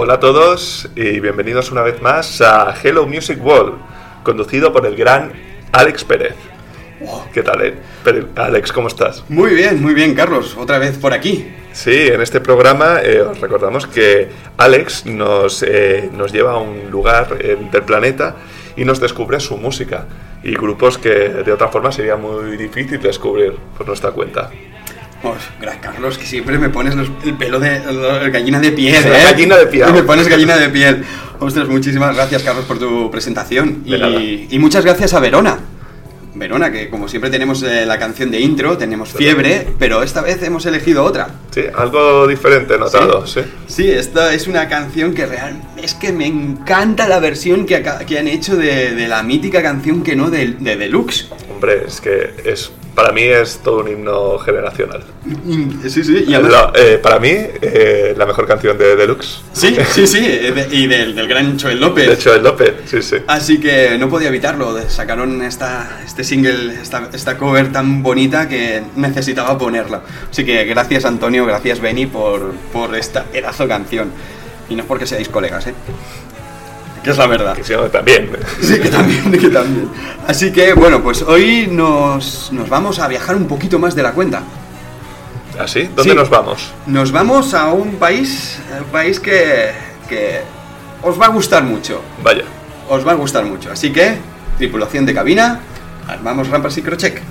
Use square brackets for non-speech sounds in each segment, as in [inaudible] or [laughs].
Hola a todos y bienvenidos una vez más a Hello Music World, conducido por el gran Alex Pérez. ¿Qué tal, eh? Alex? ¿Cómo estás? Muy bien, muy bien, Carlos. Otra vez por aquí. Sí, en este programa eh, os recordamos que Alex nos, eh, nos lleva a un lugar del planeta y nos descubre su música y grupos que de otra forma sería muy difícil descubrir por nuestra cuenta. Oh, gran Carlos, que siempre me pones los- el pelo de gallina de piel, ¿eh? gallina de piel. Me pones gallina de piel. Ostras, muchísimas gracias, Carlos, por tu presentación. Y, y muchas gracias a Verona. Verona, que como siempre tenemos eh, la canción de intro, tenemos fiebre, pero esta vez hemos elegido otra. Sí, algo diferente notado, sí. Sí, esta es una canción que real es que me encanta la versión que, que han hecho de, de la mítica canción que no de, de Deluxe. Hombre, es que es para mí es todo un himno generacional. Sí, sí, y además- La- eh, para mí, eh, la mejor canción de Deluxe. Sí, sí, sí, eh, de- y del, del gran Choel López. De hecho, el López, sí, sí. Así que no podía evitarlo, sacaron esta, este single, esta, esta cover tan bonita que necesitaba ponerla. Así que gracias Antonio, gracias Benny por, por esta pedazo canción. Y no es porque seáis colegas, ¿eh? Que es la verdad. Que sí, también. Sí, que también, [laughs] que también. Así que bueno, pues hoy nos, nos vamos a viajar un poquito más de la cuenta. ¿Así? ¿Dónde Sí. nos vamos? Nos vamos a un país, un país que, que os va a gustar mucho. Vaya. os va a gustar mucho. Así que, tripulación de cabina, armamos rampas y crochet.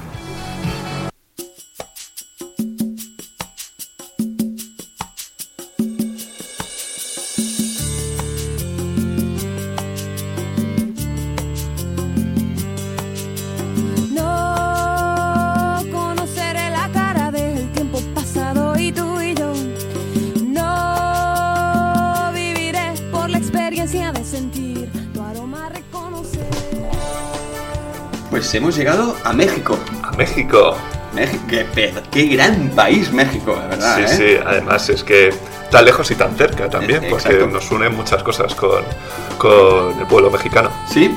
Hemos llegado a México. A México. México, qué, gran país México, de verdad. sí, ¿eh? sí. Además es que tan lejos y tan cerca también, Eh, porque nos unen muchas cosas con, con el pueblo mexicano. Sí.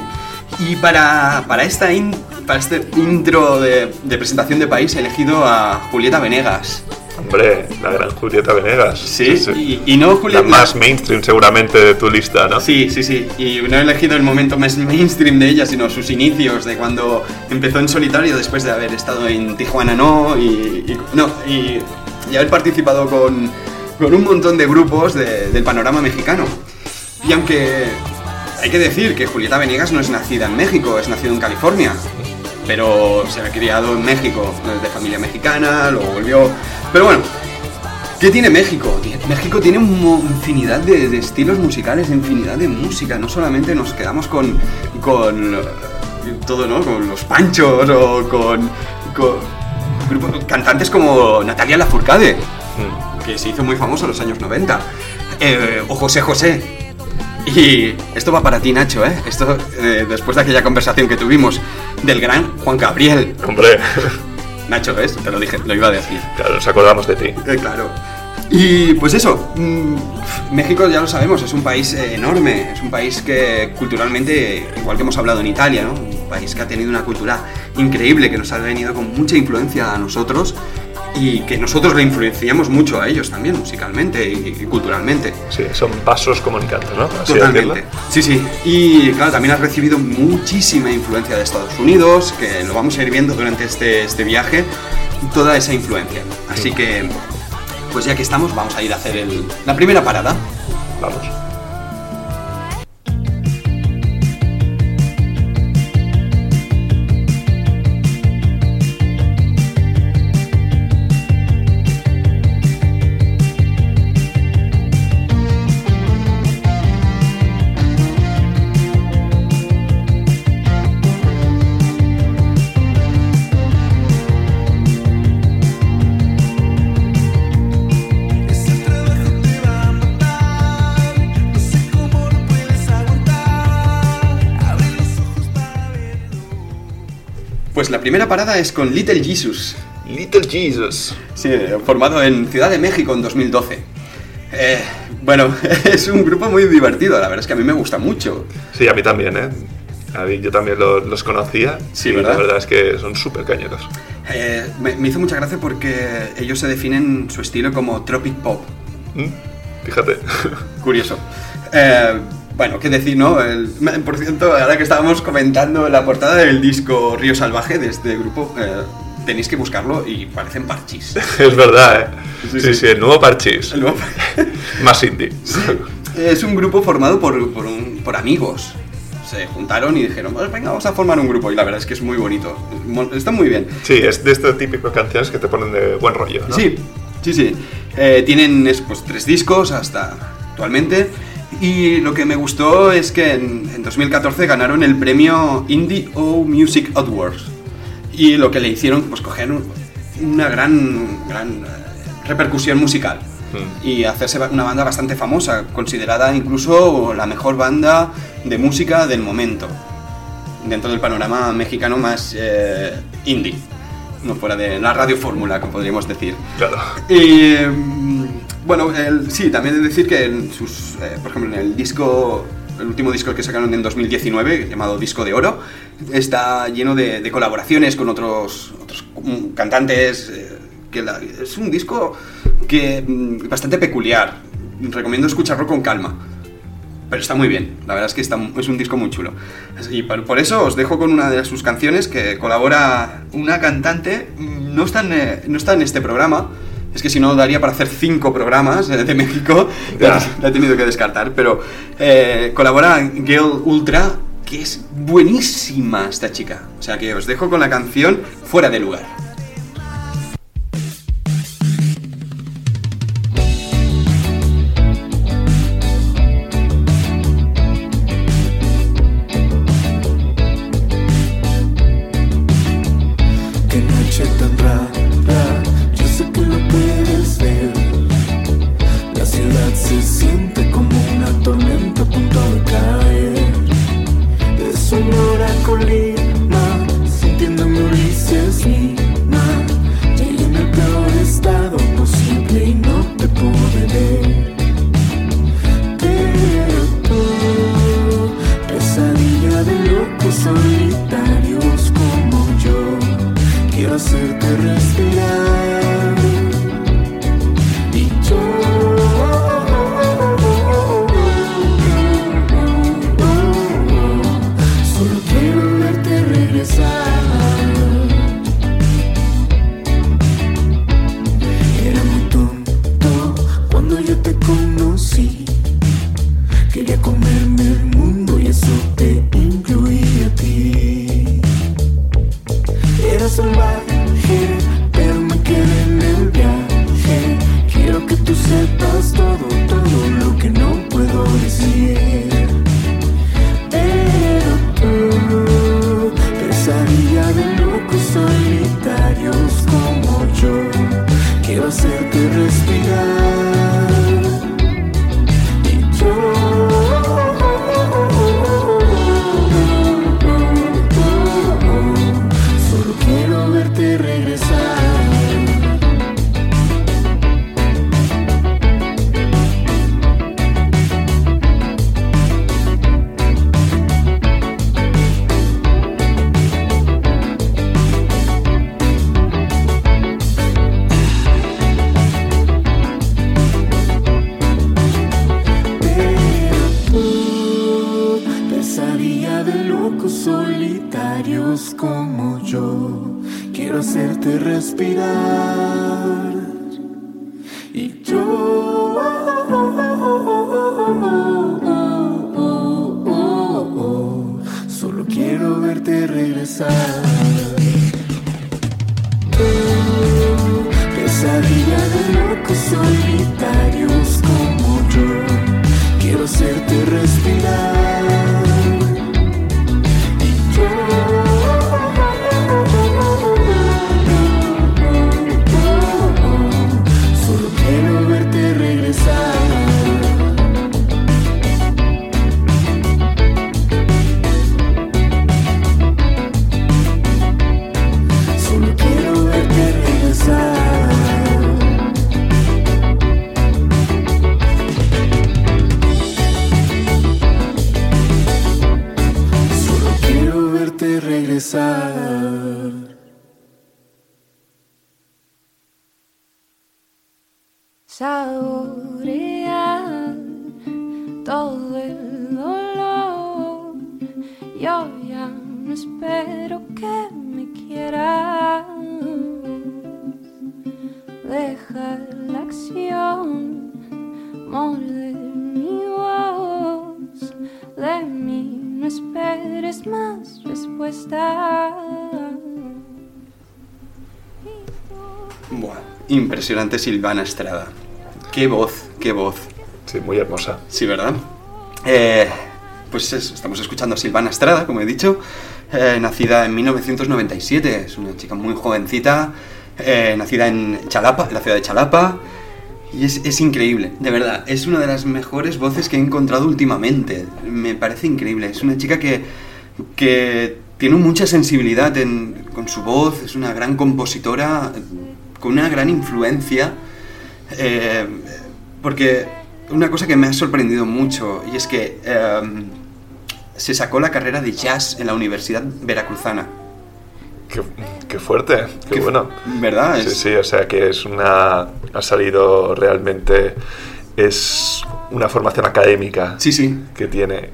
Y para, para, esta in- para este intro de, de presentación de país he elegido a Julieta Venegas. Hombre, la gran Julieta Venegas. Sí, Y, y no La Julieta. más mainstream seguramente de tu lista, ¿no? Sí, sí, sí. Y no he elegido el momento más mainstream de ella, sino sus inicios, de cuando empezó en solitario después de haber estado en Tijuana No y, y- no, y, y haber participado con, con un montón de grupos de- del panorama mexicano. Y aunque hay que decir que Julieta Venegas no es nacida en México, es nacida en California. Pero se ha criado en México, de familia mexicana, luego volvió. Pero bueno, ¿Qué tiene México? México tiene infinidad de, de estilos musicales, infinidad de música. No solamente nos quedamos con, con eh, todo, ¿no? Con los panchos o con, con cantantes como Natalia Lafourcade, Mm. que se hizo muy famoso en los años 90, eh, o José José. Y esto va para ti, Nacho, ¿eh? Esto eh, después de aquella conversación que tuvimos del gran Juan Gabriel. Hombre, Nacho, ¿ves? Te lo dije, lo iba a decir. claro, nos acordamos de ti. Eh, claro. Y pues eso, mm, México ya lo sabemos, es un país eh, enorme, es un país que culturalmente, igual que hemos hablado en Italia, ¿no? Un país que ha tenido una cultura increíble, que nos ha venido con mucha influencia a nosotros y que nosotros le influenciamos mucho a ellos también, musicalmente y, y culturalmente. Sí, son vasos comunicantes, ¿no? Así Totalmente. Sí, sí. Y claro, también has recibido muchísima influencia de Estados Unidos, que lo vamos a ir viendo durante este, este viaje, toda esa influencia. Así que, pues ya que estamos, vamos a ir a hacer el- la primera parada. Vamos. Pues la primera parada es con Little Jesus, Little Jesus. sí, formado en Ciudad de México en 2012. Eh, bueno, [laughs] es un grupo muy divertido, la verdad es que a mí me gusta mucho. Sí, a mí también, ¿eh? A mí yo también lo- los conocía. Sí, y ¿verdad? La verdad es que son súper cañeros. Eh, me, me hizo mucha gracia porque ellos se definen su estilo como tropic pop. ¿Mm? Fíjate. [laughs] Curioso. Eh, bueno, qué decir, ¿no? El- por cierto, ahora que estábamos comentando la portada del disco Río Salvaje de este grupo, eh, tenéis que buscarlo y parecen parchís. [laughs] es verdad, ¿eh? Sí, Sí, sí. sí, el nuevo Parchís. El nuevo- [laughs] [laughs] Más indie. Es un grupo formado por, por, un- por amigos. Se juntaron y dijeron, pues venga, vamos a formar un grupo. Y la verdad es que es muy bonito. Está muy bien. Sí, es de típico de canciones que te ponen de buen rollo, ¿no? Sí, sí, sí. Eh, tienen es, pues, tres discos hasta actualmente. Y lo que me gustó es que en, en 2014 ganaron el premio Indie O Music Awards. Y lo que le hicieron, pues coger un- una gran, gran eh, repercusión musical. Mm. Y hacerse una banda bastante famosa, considerada incluso la mejor banda de música del momento. Dentro del panorama mexicano más eh, indie. No fuera de la radio fórmula, como podríamos decir. Claro. Y bueno, sí, también decir que eh, por ejemplo, en el disco, el último disco que sacaron en 2019, llamado Disco de Oro, está lleno de, colaboraciones con otros, otros mm, cantantes. eh, que es un disco que mm, bastante peculiar. Recomiendo escucharlo con calma. Pero está muy bien, la verdad es que es un disco muy chulo. Y por, eso os dejo con una de sus canciones que colabora una cantante, mm, no está eh, no está en este programa, es que si no daría para hacer cinco programas eh, de México, la, la he tenido que descartar, pero eh, colabora Girl Ultra, que es buenísima esta chica. O sea que os dejo con la canción Fuera de lugar. Impresionante Silvana Estrada. Qué voz, qué voz. Sí, muy hermosa. Sí, ¿verdad? Eh, pues estamos escuchando a Silvana Estrada, como he dicho, eh, nacida en 1997. Es una chica muy jovencita, eh, nacida en Chalapa, en la ciudad de Chalapa. Y es, es increíble, de verdad. Es una de las mejores voces que he encontrado últimamente. Me parece increíble. Es una chica que, que tiene mucha sensibilidad en- con su voz, es una gran compositora, con una gran influencia. Eh, porque una cosa que me ha sorprendido mucho y es que eh, se sacó la carrera de jazz en la Universidad Veracruzana. Qué, qué fuerte, qué, Qué- bueno. ¿Verdad? Sí, sí, o sea que es una. Ha salido realmente. Es una formación académica Sí, sí. que tiene.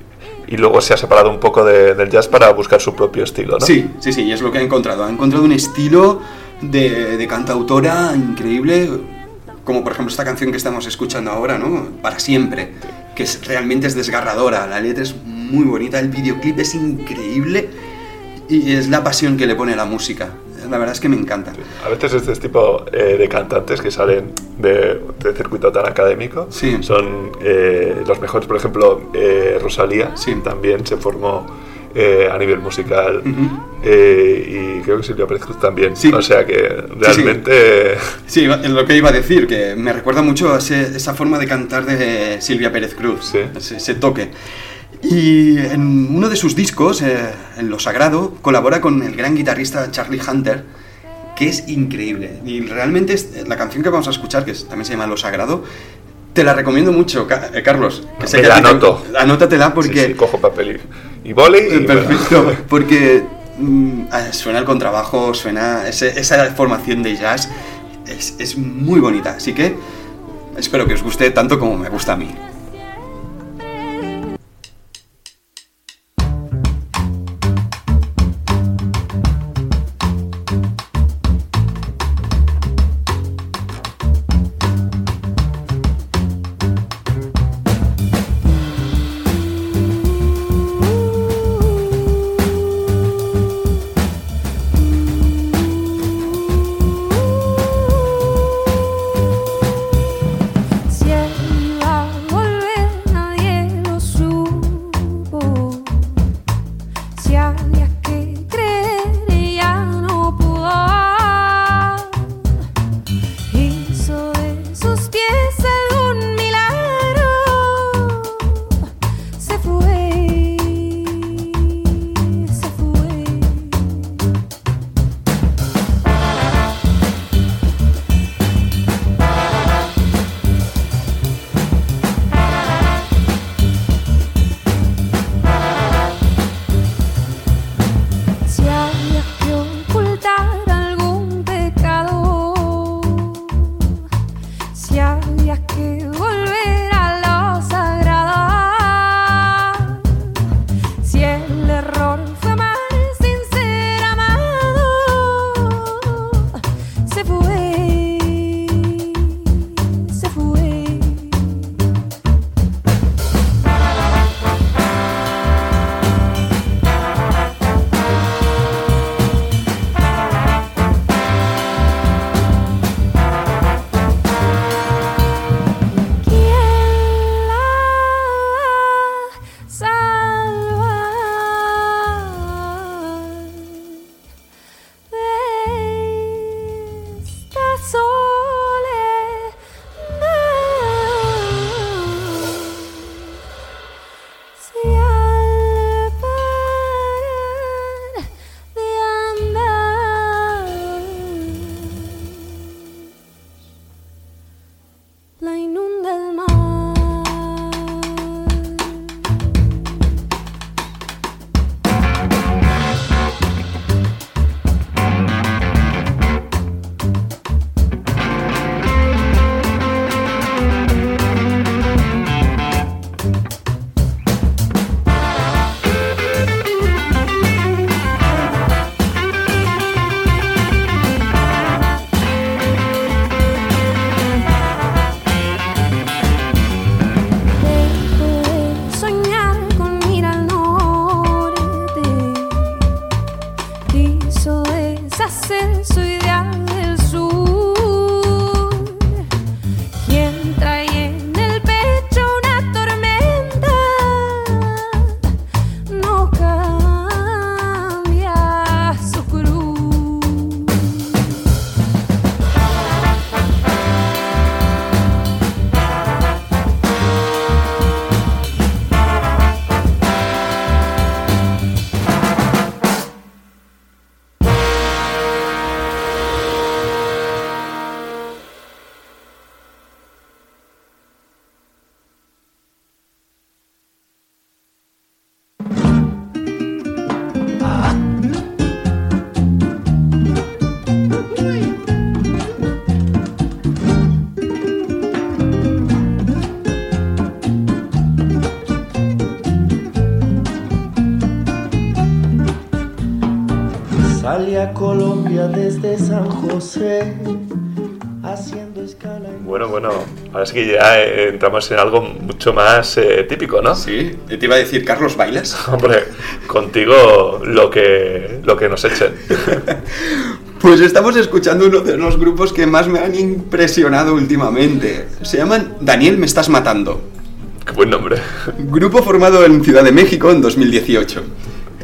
Y luego se ha separado un poco de- del jazz para buscar su propio estilo, ¿no? Sí, sí, sí, y es lo que ha encontrado. Ha encontrado un estilo de, de cantautora increíble, como por ejemplo esta canción que estamos escuchando ahora, ¿no? Para siempre, que es, realmente es desgarradora. La letra es muy bonita, el videoclip es increíble y es la pasión que le pone a la música. La verdad es que me encanta. A veces este tipo eh, de cantantes que salen de, de circuito tan académico Sí. son eh, los mejores. Por ejemplo, eh, Rosalía Sí. también se formó eh, a nivel musical Ujú. eh, y creo que Silvia Pérez Cruz también. Sí. O sea que realmente... Sí, es lo que iba a decir, que me recuerda mucho a ese- esa forma de cantar de Silvia Pérez Cruz, Sí. ese, ese toque. Y en uno de sus discos, eh, en Lo Sagrado, colabora con el gran guitarrista Charlie Hunter, que es increíble. Y realmente es- la canción que vamos a escuchar, que también se llama Lo Sagrado, te la recomiendo mucho, eh, Carlos. Que sé Me que la a ti te- anoto. Anótatela porque... Sí, sí, cojo papel y, y boli y... Perfecto, [laughs] porque mm, ah, suena el contrabajo, suena ese- esa formación de jazz, es, es muy bonita. Así que espero que os guste tanto como me gusta a mí. Venía desde San José haciendo escala en Bueno, bueno, ahora sí que ya eh, entramos en algo mucho más eh, típico, ¿no? Sí, te iba a decir, Carlos, ¿bailas? [laughs] Hombre, contigo lo que, lo que nos echen. [laughs] Pues estamos escuchando uno de los grupos que más me han impresionado últimamente. Se llaman Daniel, me estás matando. Qué buen nombre. Grupo formado en Ciudad de México en 2018.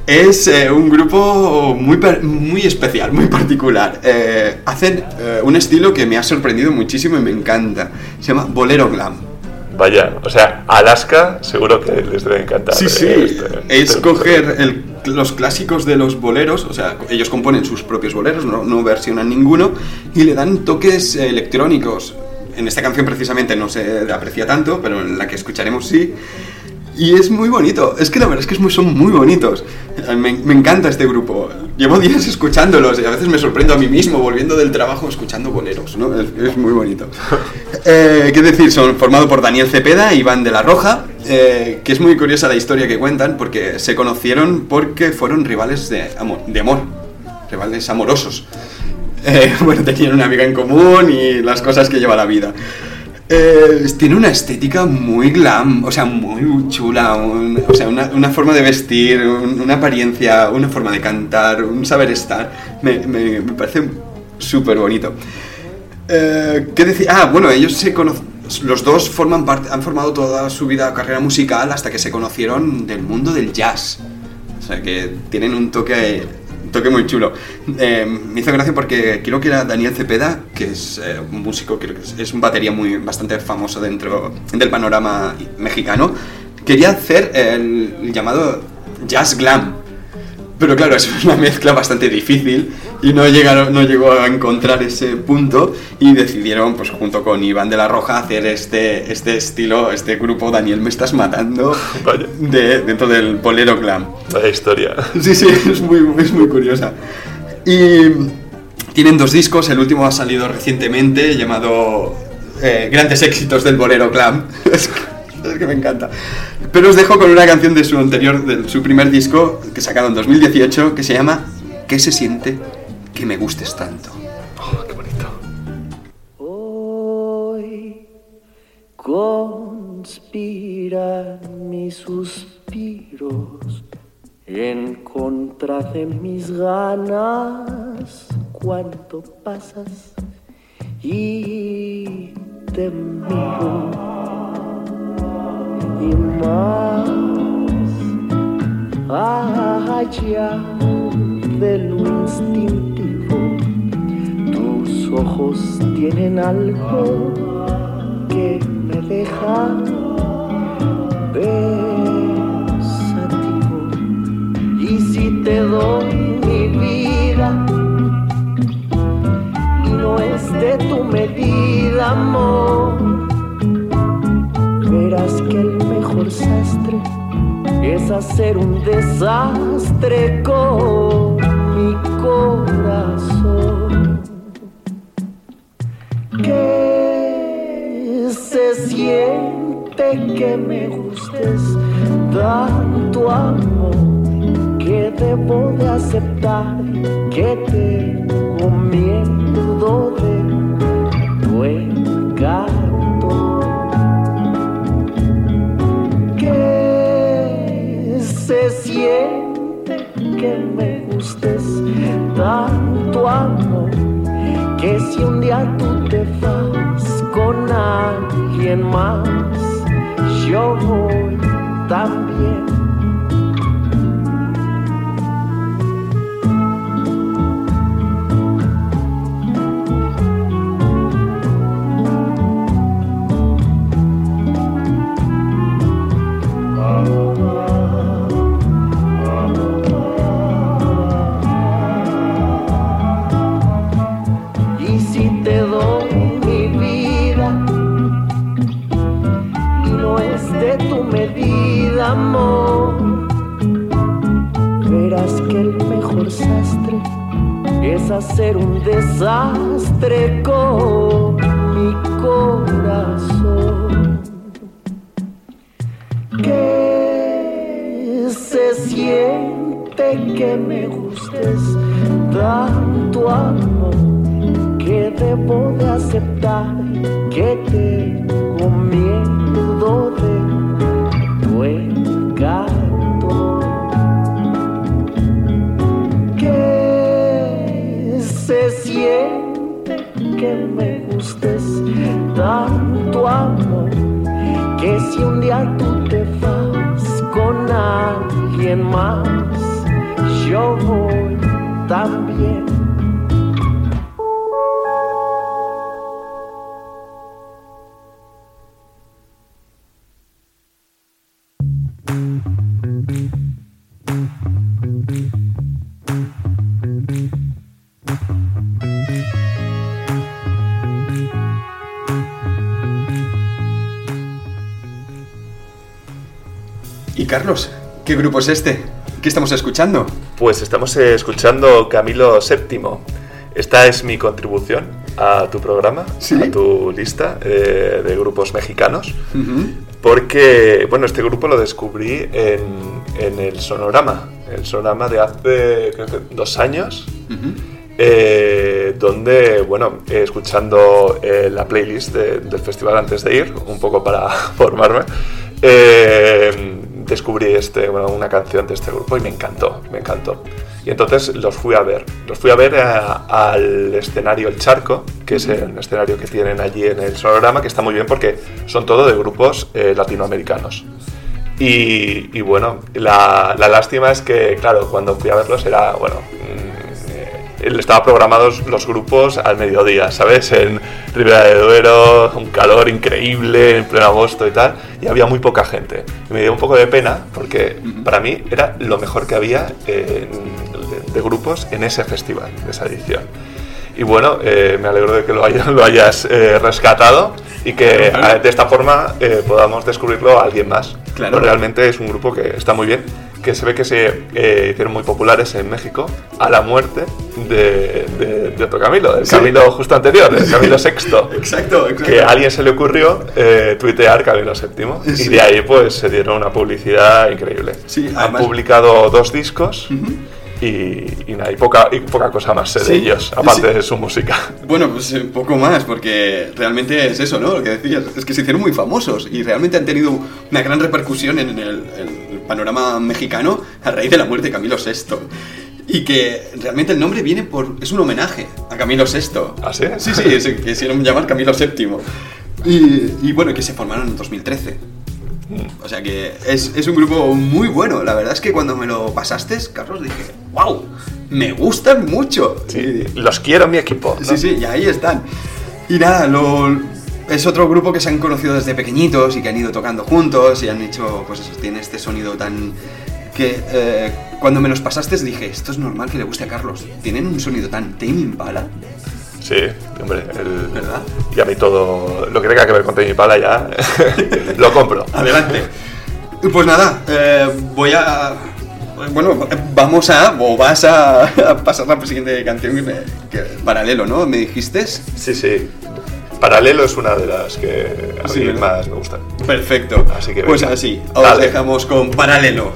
Es eh, un grupo muy, muy especial, muy particular. Eh, hacen eh, un estilo que me ha sorprendido muchísimo y me encanta. Se llama Bolero Glam. Vaya, o sea, Alaska seguro que les debe encantar. Sí, sí. eh, este- es este- coger el- los clásicos de los boleros, o sea, ellos componen sus propios boleros, no, no versionan ninguno, y le dan toques eh, electrónicos. En esta canción precisamente no se aprecia tanto, pero en la que escucharemos sí. Y es muy bonito, es que la verdad es que son muy bonitos. Eh, Me, me encanta este grupo. Llevo [laughs] días escuchándolos y a veces me sorprendo a mí mismo volviendo del trabajo escuchando boleros, ¿no? Es, es muy bonito. [laughs] Eh, ¿Qué decir? Son formado por Daniel Cepeda y Iván de la Roja, eh, que es muy curiosa la historia que cuentan porque se conocieron porque fueron rivales de amor, de amor rivales amorosos. Eh, [laughs] bueno, tenían una amiga en común y las cosas que lleva la vida. Eh, tiene una estética muy glam, o sea, muy chula, o sea, una, una forma de vestir, un- una apariencia, una forma de cantar, un saber estar. Me, me- me parece súper bonito. Eh, ¿Qué decir? Ah, bueno, ellos se conocen. Los dos forman parte, han formado toda su vida carrera musical hasta que se conocieron del mundo del jazz. O sea que tienen un toque, toque muy chulo. Eh, me hizo gracia porque creo que era Daniel Cepeda, que es eh, un músico, que es, un batería muy bastante famoso dentro del panorama mexicano. Quería hacer el llamado jazz glam. Pero claro, es una mezcla bastante difícil y no, llegaron, no llegó a encontrar ese punto y decidieron, pues junto con Iván de la Roja, hacer este, este estilo, este grupo Daniel me estás matando Vaya. de, dentro del bolero glam. Vaya historia. Sí, sí, es muy, es muy curiosa. Y tienen dos discos, el último ha salido recientemente llamado eh, Grandes éxitos del bolero glam. [laughs] Es que, me encanta. Pero os dejo con una canción de su anterior, de su primer disco, que sacaron en 2018, que se llama ¿Qué se siente que me gustes tanto? Oh, qué bonito. Hoy conspiran mis suspiros en contra de mis ganas cuando pasas y te miro y más allá de lo instintivo tus ojos tienen algo que me deja pensativo. Y si te doy mi vida y no es de tu medida, amor, es hacer un desastre con mi corazón. Que se siente que me gustes tanto amor que debo de aceptar que tengo miedo de si un día tú te vas con alguien más, yo voy también. Es hacer un desastre con mi corazón. Que se siente que me gustes tanto amor que debo de aceptar que tengo miedo de que me gustes tanto amor que si un día tú te vas con alguien más, yo voy también. Carlos, ¿qué grupo es este? ¿Qué estamos escuchando? Pues estamos escuchando Camilo VII. Esta es mi contribución a tu programa, Sí. a tu lista eh, de grupos mexicanos. Ujú. Porque, bueno, este grupo lo descubrí en, en el Sonorama. El Sonorama de hace creo que dos años. Ujú. eh, donde, bueno, escuchando eh, la playlist de- del festival antes de ir, un poco para [laughs] formarme, eh, descubrí este, bueno, una canción de este grupo y me encantó, me encantó. Y entonces los fui a ver, los fui a ver a- al escenario El Charco, que es el escenario que tienen allí en el sonorama, que está muy bien porque son todo de grupos eh, latinoamericanos. Y, y bueno, la, la lástima es que, claro, cuando fui a verlos era, bueno, estaba programados los grupos al mediodía, ¿sabes? En Ribera de Duero, un calor increíble, en pleno agosto y tal, y había muy poca gente. Y me dio un poco de pena porque para mí era lo mejor que había eh, de, grupos en ese festival, de esa edición. Y bueno, eh, me alegro de que lo, haya- [laughs] lo hayas eh, rescatado y que Claro. eh, de esta forma eh, podamos descubrirlo a alguien más. Claro. Pero realmente es un grupo que está muy bien, que se ve que se eh, hicieron muy populares en México a la muerte de, de- de otro Camilo, del Sí. Camilo justo anterior, el Camilo [laughs] VI. Exacto, exacto. Que a alguien se le ocurrió eh, tuitear Camilo VII Sí. y de ahí pues se dieron una publicidad increíble. Sí, Han además- publicado dos discos y, y nada, y poca, y poca cosa más sé de Sí, ellos, aparte sí. de su música. [laughs] Bueno, pues un poco más, porque realmente es eso, ¿no? Lo que decías, es que se hicieron muy famosos y realmente han tenido una gran repercusión en el, en el panorama mexicano a raíz de la muerte de Camilo VI. Y que realmente el nombre viene por. es un homenaje a Camilo VI. ¿Ah, sí? Sí, sí, se quisieron llamar Camilo VII. Y, y bueno, que se formaron en 2013. O sea que es, es un grupo muy bueno. La verdad es que cuando me lo pasaste, Carlos, dije, wow, me gustan mucho. Sí, los quiero mi equipo. ¿no? Sí, sí, y ahí están. Y nada, lo, es otro grupo que se han conocido desde pequeñitos y que han ido tocando juntos y han hecho, pues eso, tiene este sonido tan... que eh, cuando me los pasaste dije, esto es normal que le guste a Carlos. Tienen un sonido tan Tame Impala, Sí, hombre, el, ¿verdad? y a mí todo lo que tenga que ver con Tame Impala ya [laughs] lo compro. Adelante. Pues nada, eh, voy a... Bueno, vamos a... o vas a, a pasar la siguiente canción que, me- que- paralelo, ¿no? ¿Me dijiste? Sí, sí. Paralelo es una de las que a mí más me gustan. Perfecto. Así que pues venga. así, os Dale. dejamos con. Paralelo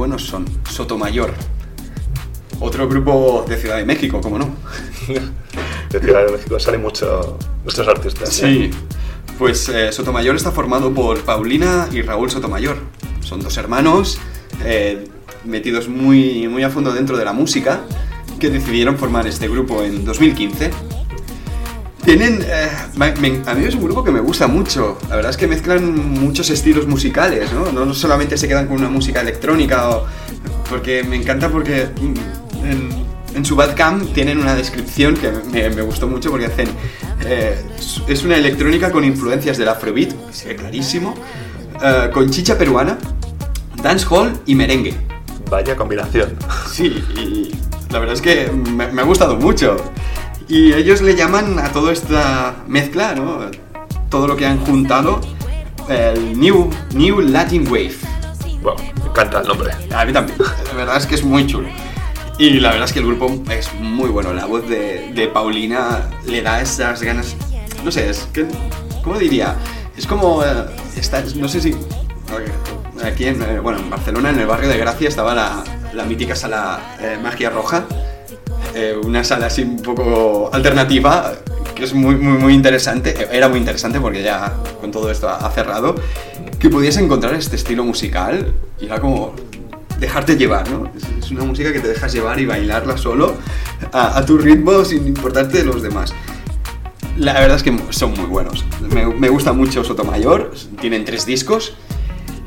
buenos son. Sotomayor. Otro grupo de Ciudad de México, ¿cómo no? De Ciudad de México salen mucho nuestros artistas. Sí. Pues eh, Sotomayor está formado por Paulina y Raúl Sotomayor. Son dos hermanos eh, metidos muy, muy a fondo dentro de la música que decidieron formar este grupo en 2015. Tienen. eh, me- me- a mí es un grupo que me gusta mucho. La verdad es que mezclan muchos estilos musicales, ¿no? No solamente se quedan con una música electrónica o. Porque me encanta porque. En, en su Bandcamp tienen una descripción que me, me gustó mucho porque hacen. eh, es una electrónica con influencias del afrobeat, se ve clarísimo. eh, con chicha peruana, dancehall y merengue. Vaya combinación. Sí, y la verdad es que me, me ha gustado mucho. Y ellos le llaman a toda esta mezcla, ¿no? Todo lo que han juntado, el New, New Latin Wave. Bueno, me encanta el nombre. A mí también. La verdad es que es muy chulo. Y la verdad es que el grupo es muy bueno. La voz de, de Paulina le da esas ganas. No sé, es que. ¿Cómo diría? Es como. eh, está- no sé si. Aquí en, eh, bueno, en Barcelona, en el barrio de Gracia, estaba la, la mítica sala eh, Magia Roja. Eh, una sala así un poco alternativa, que es muy, muy, muy interesante. Eh, Era muy interesante porque ya con todo esto ha cerrado. Que podías encontrar este estilo musical y era como dejarte llevar, ¿no? Es una música que te dejas llevar y bailarla solo a, a tu ritmo sin importarte de los demás. La verdad es que son muy buenos. Me, me gusta mucho Sotomayor, tienen tres discos.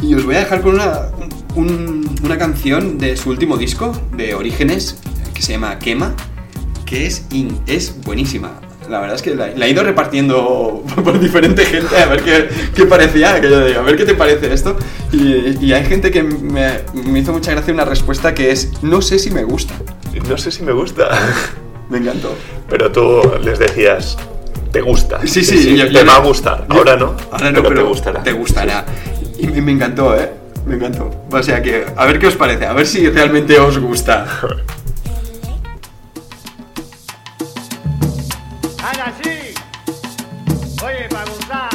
Y os voy a dejar con una, un- una canción de su último disco, de Orígenes, que se llama Quema, que es, in- es buenísima. La verdad es que la, la he ido repartiendo [laughs] por diferente gente a ver qué, qué parecía, aquello de, a ver qué te parece esto. Y, y hay gente que me, me hizo mucha gracia una respuesta que es, no sé si me gusta. No sé si me gusta. [laughs] Me encantó. Pero tú les decías, te gusta. Sí, sí, yo- te yo va a gustar. yo- Ahora no. Ahora no, pero, te gustará. Te gustará. Y me, me encantó, ¿eh? Me encantó. O sea que, a ver qué os parece, a ver si realmente os gusta. [laughs] Ana, sí. Oye, para gozar.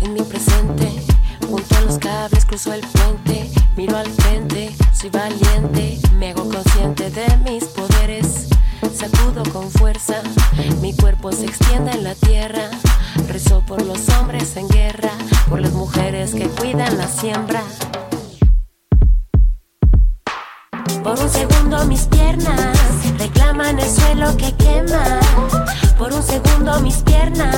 En mi presente. Junto a los cables cruzo el puente. Miro al frente, soy valiente. Me hago consciente de mis poderes. Sacudo con fuerza. Mi cuerpo se extiende en la tierra. Rezo por los hombres en guerra. Por las mujeres que cuidan la siembra. Por un segundo mis piernas reclaman el suelo que quema. Por un segundo mis piernas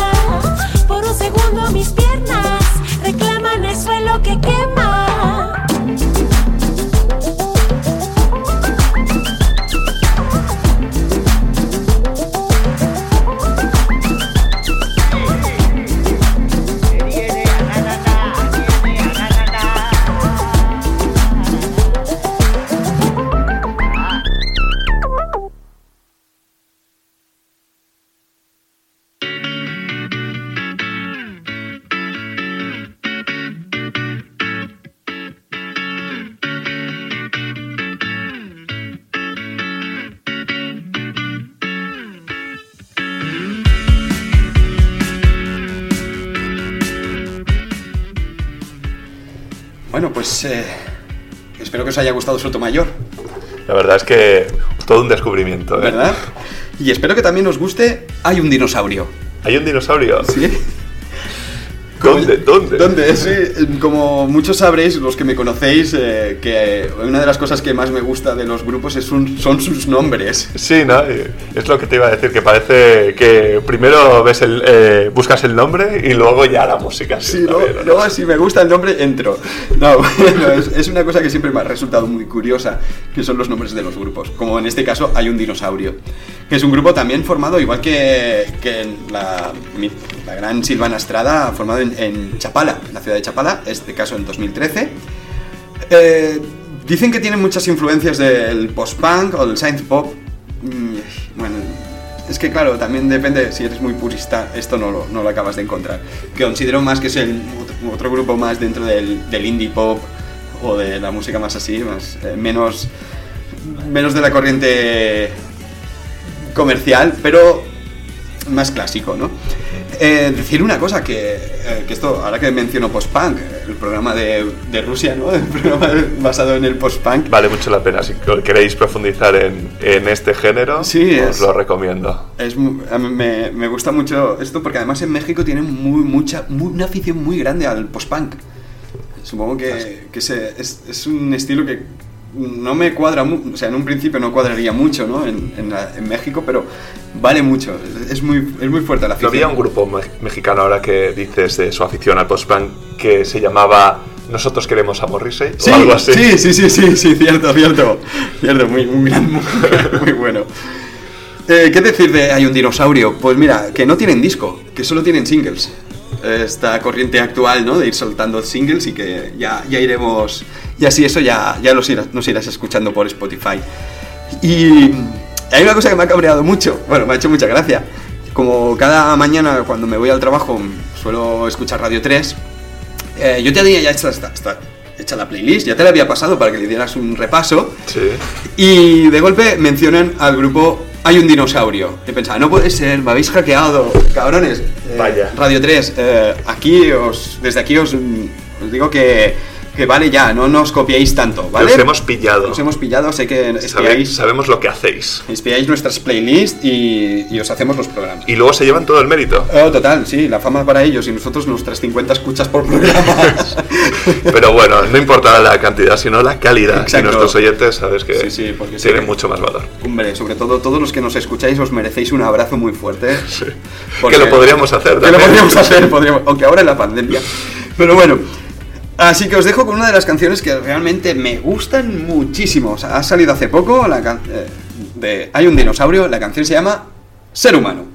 Pues eh, espero que os haya gustado Sotomayor, La verdad es que todo un descubrimiento. ¿eh? ¿verdad? Y espero que también os guste Hay un dinosaurio. ¿Hay un dinosaurio? ¿Sí? ¿Dónde? ¿Dónde? ¿Dónde? Sí, como muchos sabréis, los que me conocéis, eh, que una de las cosas que más me gusta de los grupos es un- son sus nombres. Sí, ¿no? Eh, Es lo que te iba a decir, que parece que primero ves el, eh, buscas el nombre y luego ya la música. Sí, está ¿no? luego si me gusta el nombre, entro. No, [laughs] bueno, es, es una cosa que siempre me ha resultado muy curiosa, que son los nombres de los grupos. Como en este caso hay un dinosaurio, que es un grupo también formado, igual que, que la, la gran Silvana Estrada, formado en, en Chapala, la ciudad de Chapala, este caso en 2013. Eh, dicen que tienen muchas influencias del post-punk o del synth pop. Mm, Bueno, es que claro, también depende, si eres muy purista, esto no lo, no lo acabas de encontrar. Que considero más que es el otro, grupo más dentro del, del indie pop o de la música más así, más, eh, menos, menos de la corriente comercial, pero más clásico, ¿no? Eh, decir una cosa, que, eh, que esto, ahora que menciono post-punk, el programa de, de Rusia, ¿no? [laughs] El programa basado en el post-punk. Vale mucho la pena. Si queréis profundizar en, en este género, Sí, os es- lo recomiendo. Es, me, me gusta mucho esto porque además en México tienen muy, mucha, muy- una afición muy grande al post-punk. Supongo que, que se- es, es un estilo que no me cuadra, o sea, en un principio no cuadraría mucho ¿no? en, en la- en México, pero vale mucho. Es, muy, es muy fuerte la afición. había un grupo me- mexicano ahora que dices de su afición al post-punk que se llamaba Nosotros queremos a Morrissey Sí, o algo así. sí, sí, sí, sí, sí, cierto, cierto. Cierto, muy, muy, [laughs] muy bueno. Eh, ¿Qué decir de Hay un dinosaurio? Pues mira, que no tienen disco, que solo tienen singles. Esta corriente actual, ¿no? De ir soltando singles y que ya, ya iremos... Y así eso ya, ya los irás, nos irás escuchando por Spotify. Y hay una cosa que me ha cabreado mucho, bueno, me ha hecho mucha gracia. Como cada mañana cuando me voy al trabajo suelo escuchar Radio 3, eh, yo te había ya esta- esta- hecha la playlist, ya te la había pasado para que le dieras un repaso. Sí. Y de golpe mencionan al grupo Hay un dinosaurio. Y pensaba, no puede ser, me habéis hackeado, cabrones. Eh, Vaya. Radio 3, eh, aquí os, desde aquí os, os digo que, que vale ya, no nos copiéis tanto, ¿vale? Os hemos pillado. Os hemos pillado, sé que espiáis, sabemos lo que hacéis. espiáis nuestras playlists y, y os hacemos los programas. Y luego se llevan todo el mérito. Oh, total, sí, la fama para ellos y nosotros nuestras 50 escuchas por programa. [laughs] Pero bueno, no importa la cantidad, sino la calidad. Exacto. Y nuestros oyentes, sabes que Sí, sí, porque sí tienen que- mucho más valor. Hombre, sobre todo todos los que nos escucháis os merecéis un abrazo muy fuerte. [laughs] Sí. Porque- Que lo podríamos hacer Que lo también. podríamos hacer, podríamos- aunque ahora en la pandemia. Pero bueno, así que os dejo con una de las canciones que realmente me gustan muchísimo. O sea, ha salido hace poco, la can- eh, de Hay un dinosaurio, la canción se llama Ser humano.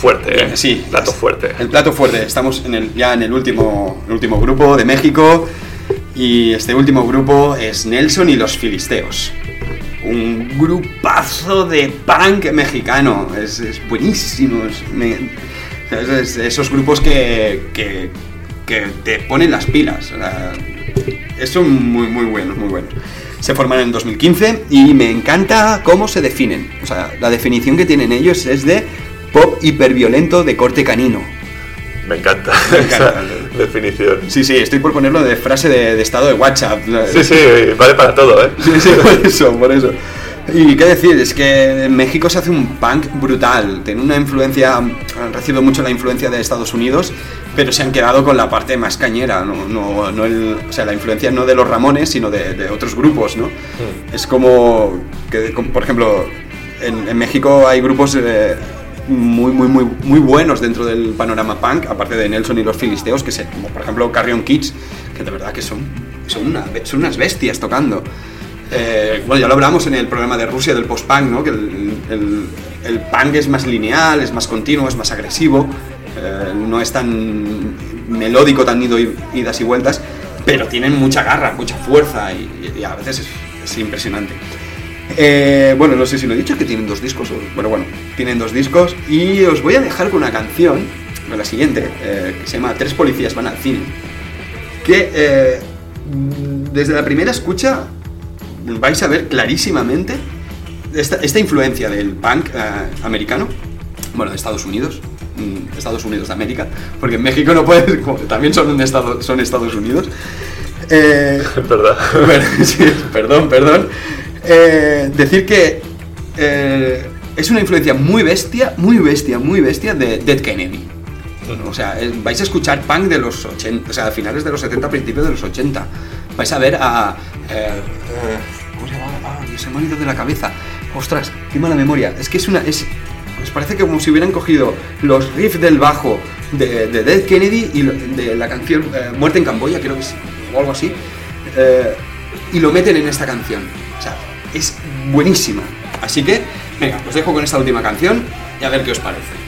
Fuerte, ¿eh? Sí, Plato fuerte. El plato fuerte. Estamos en el, ya en el último, el último grupo de México. Y este último grupo es Nelson y los Filisteos. Un grupazo de punk mexicano. Es, es buenísimo. es- me- es- es- esos grupos que, que, que te ponen las pilas. o sea, son muy, muy buenos, muy buenos. Se forman en 2015 y me encanta cómo se definen. O sea, la definición que tienen ellos es de pop hiperviolento de corte canino. Me encanta Me encanta. esa definición. Sí, sí, estoy por ponerlo de frase de, de estado de WhatsApp. Sí, sí, vale para todo, ¿eh? Sí, sí, por eso, por eso. Y qué decir, es que en México se hace un punk brutal. Tiene una influencia, han recibido mucho la influencia de Estados Unidos, pero se han quedado con la parte más cañera. No, no, no el, o sea, la influencia no de los Ramones, sino de, de otros grupos, ¿no? Es como, que, por ejemplo, en, en México hay grupos eh, muy, muy, muy, muy buenos dentro del panorama punk, aparte de Nelson y los Filisteos, que se, como por ejemplo Carrion Kids, que de verdad que son, son, una- son unas bestias tocando. Eh, bueno, ya lo hablamos en el programa de Rusia del post-punk, ¿no? Que el, el- punk es más lineal, es más continuo, es más agresivo, eh, no es tan melódico, tan ido idas y vueltas, pero tienen mucha garra, mucha fuerza y, a veces es, es impresionante. Eh, bueno, no sé si lo he dicho, que tienen dos discos, o- bueno, bueno, tienen dos discos y os voy a dejar con una canción, con la siguiente, eh, que se llama Tres policías van al cine, que eh, desde la primera escucha vais a ver clarísimamente esta, esta influencia del punk americano, bueno, de Estados Unidos, mm, Estados Unidos de América, porque en México no puedes, como también son, un estado, son Estados Unidos. Eh, [laughs] verdad. [laughs] bueno, sí, perdón, perdón. Eh, decir que eh, es una influencia muy bestia, muy bestia, muy bestia de Dead Kennedy. O sea, eh, vais a escuchar punk de los 80, o sea, a finales de los 70, principios de los 80. Vais a ver a. eh, ¿Cómo se llama? Ah, se me ha ido de la cabeza. Ostras, qué mala memoria. Es que es una. Es, pues parece que como si hubieran cogido los riffs del bajo de, de Dead Kennedy y de la canción eh, Muerte en Camboya, creo que sí, o algo así, eh, y lo meten en esta canción. O sea, es buenísima. Así que, venga, os dejo con esta última canción y a ver qué os parece.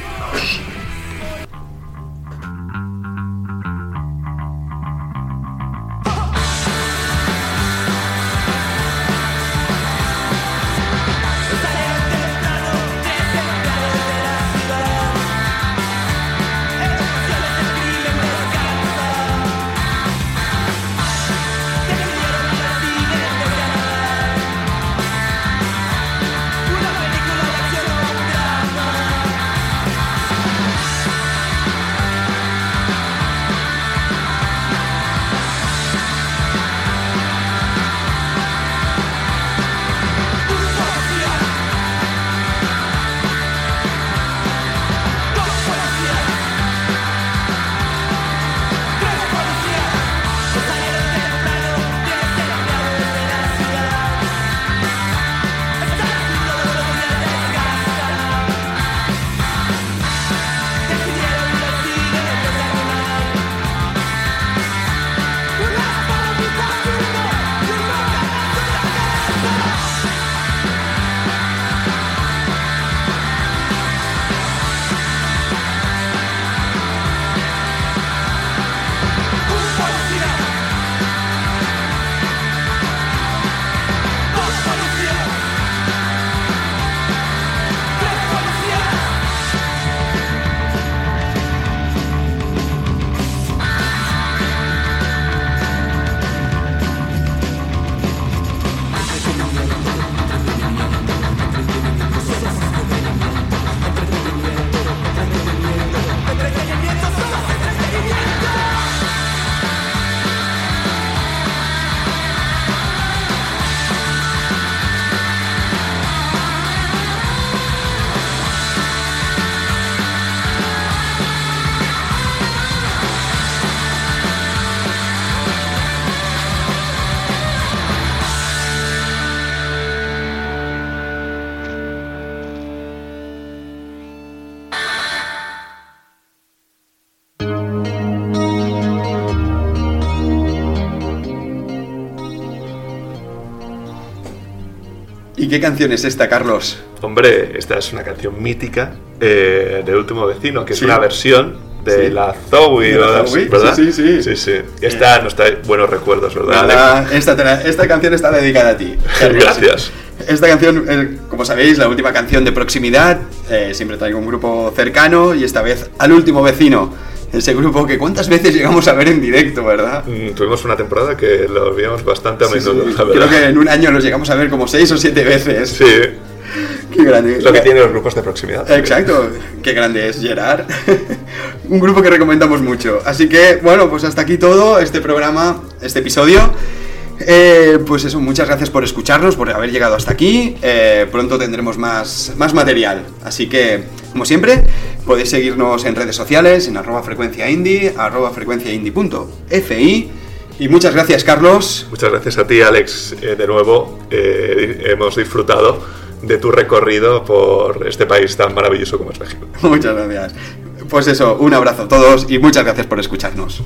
Qué canción es esta, Carlos? Hombre, esta es una canción mítica eh, de Último Vecino, que es Sí. una versión de Sí. la Zoe, ¿verdad? Sí, sí, sí. sí. Esta nos trae buenos recuerdos, ¿verdad? Esta, canción está dedicada a ti. Gracias. Esta canción, eh, como sabéis, la última canción de proximidad. eh, siempre traigo un grupo cercano y esta vez al último vecino. Ese grupo que cuántas veces llegamos a ver en directo, ¿verdad? Mm, Tuvimos una temporada que lo veíamos bastante a Sí, menudo, sí. la verdad. Creo que en un año los llegamos a ver como seis o siete veces. Sí, Qué grande. lo que tienen los grupos de proximidad. Exacto, qué grande es Gerard. [laughs] Un grupo que recomendamos mucho. Así que, bueno, pues hasta aquí todo, este programa, este episodio. Eh, pues eso, muchas gracias por escucharnos, por haber llegado hasta aquí. Eh, pronto tendremos más, más material. Así que, como siempre, podéis seguirnos en redes sociales, en arroba frecuencia indie, arroba frecuenciaindie.fi. Y muchas gracias, Carlos. Muchas gracias a ti, Alex. Eh, de nuevo, hemos disfrutado de tu recorrido por este país tan maravilloso como es México. [laughs] Muchas gracias. Pues eso, un abrazo a todos y muchas gracias por escucharnos.